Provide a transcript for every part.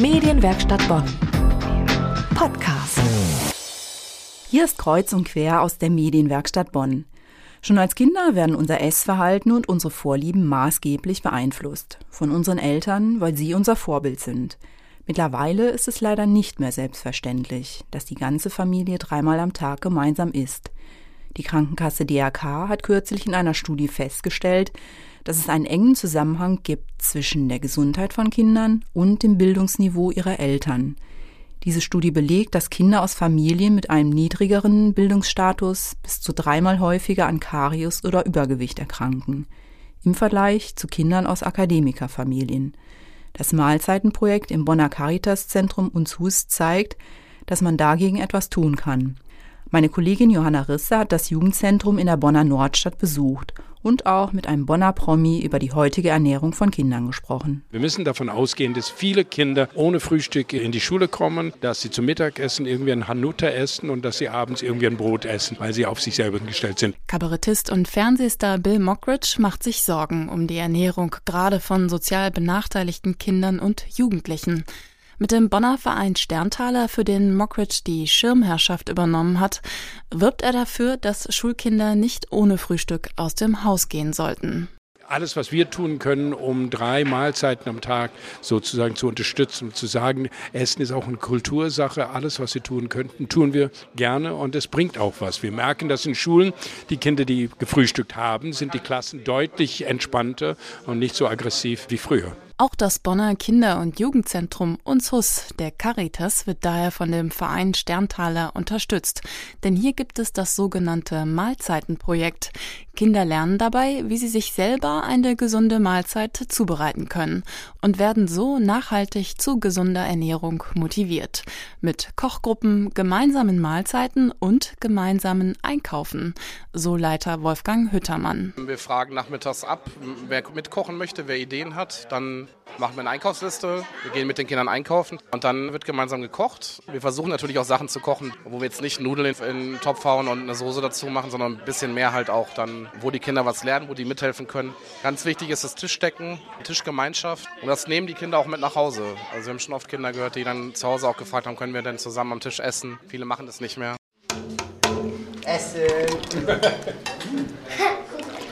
Medienwerkstatt Bonn. Podcast. Hier ist Kreuz und Quer aus der Medienwerkstatt Bonn. Schon als Kinder werden unser Essverhalten und unsere Vorlieben maßgeblich beeinflusst. Von unseren Eltern, weil sie unser Vorbild sind. Mittlerweile ist es leider nicht mehr selbstverständlich, dass die ganze Familie dreimal am Tag gemeinsam isst. Die Krankenkasse DRK hat kürzlich in einer Studie festgestellt, dass es einen engen Zusammenhang gibt zwischen der Gesundheit von Kindern und dem Bildungsniveau ihrer Eltern. Diese Studie belegt, dass Kinder aus Familien mit einem niedrigeren Bildungsstatus bis zu dreimal häufiger an Karies oder Übergewicht erkranken, im Vergleich zu Kindern aus Akademikerfamilien. Das Mahlzeitenprojekt im Bonner Caritas-Zentrum Unshus zeigt, dass man dagegen etwas tun kann. Meine Kollegin Johanna Risse hat das Jugendzentrum in der Bonner Nordstadt besucht und auch mit einem Bonner Promi über die heutige Ernährung von Kindern gesprochen. Wir müssen davon ausgehen, dass viele Kinder ohne Frühstück in die Schule kommen, dass sie zum Mittagessen irgendwie ein Hanuta essen und dass sie abends irgendwie ein Brot essen, weil sie auf sich selber gestellt sind. Kabarettist und Fernsehstar Bill Mockridge macht sich Sorgen um die Ernährung gerade von sozial benachteiligten Kindern und Jugendlichen. Mit dem Bonner Verein Sterntaler, für den Mockridge die Schirmherrschaft übernommen hat, wirbt er dafür, dass Schulkinder nicht ohne Frühstück aus dem Haus gehen sollten alles, was wir tun können, um drei Mahlzeiten am Tag sozusagen zu unterstützen, zu sagen, Essen ist auch eine Kultursache, alles, was wir tun könnten, tun wir gerne und es bringt auch was. Wir merken, dass in Schulen die Kinder, die gefrühstückt haben, sind die Klassen deutlich entspannter und nicht so aggressiv wie früher. Auch das Bonner Kinder- und Jugendzentrum Unshus der Caritas wird daher von dem Verein Sterntaler unterstützt. Denn hier gibt es das sogenannte Mahlzeitenprojekt. Kinder lernen dabei, wie sie sich selber eine gesunde Mahlzeit zubereiten können und werden so nachhaltig zu gesunder Ernährung motiviert. Mit Kochgruppen, gemeinsamen Mahlzeiten und gemeinsamen Einkaufen. So Leiter Wolfgang Hüttermann. Wir fragen nachmittags ab, wer mitkochen möchte, wer Ideen hat. Dann machen wir eine Einkaufsliste, wir gehen mit den Kindern einkaufen und dann wird gemeinsam gekocht. Wir versuchen natürlich auch Sachen zu kochen, wo wir jetzt nicht Nudeln in den Topf hauen und eine Soße dazu machen, sondern ein bisschen mehr halt auch dann, wo die Kinder was lernen, wo die mithelfen können. Ganz wichtig ist das Tischdecken, Tischgemeinschaft und das nehmen die Kinder auch mit nach Hause. Also wir haben schon oft Kinder gehört, die dann zu Hause auch gefragt haben, können wir denn zusammen am Tisch essen? Viele machen das nicht mehr. Essen.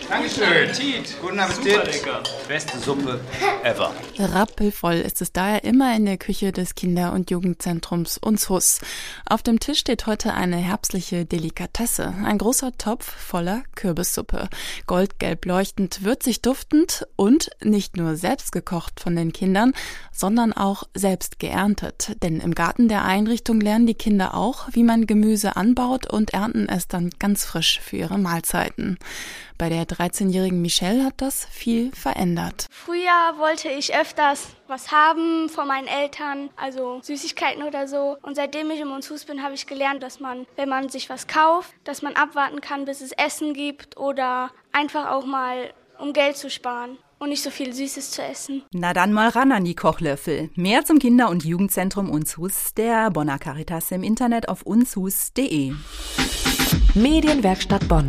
Dankeschön, Tiet. Guten Appetit. Lecker. Beste Suppe ever. Rappelvoll ist es daher immer in der Küche des Kinder- und Jugendzentrums Unshus. Auf dem Tisch steht heute eine herbstliche Delikatesse. Ein großer Topf voller Kürbissuppe. Goldgelb leuchtend, würzig duftend und nicht nur selbst gekocht von den Kindern, sondern auch selbst geerntet. Denn im Garten der Einrichtung lernen die Kinder auch, wie man Gemüse anbaut und ernten es dann ganz frisch für ihre Mahlzeiten. Bei der 13-jährigen Michelle hat das viel verändert. Früher wollte ich öfters was haben von meinen Eltern, also Süßigkeiten oder so. Und seitdem ich im Monshus bin, habe ich gelernt, dass man, wenn man sich was kauft, dass man abwarten kann, bis es Essen gibt oder einfach auch mal, um Geld zu sparen und nicht so viel Süßes zu essen. Na dann mal ran an die Kochlöffel. Mehr zum Kinder- und Jugendzentrum Unshus der Bonner Caritas im Internet auf unshus.de. Medienwerkstatt Bonn.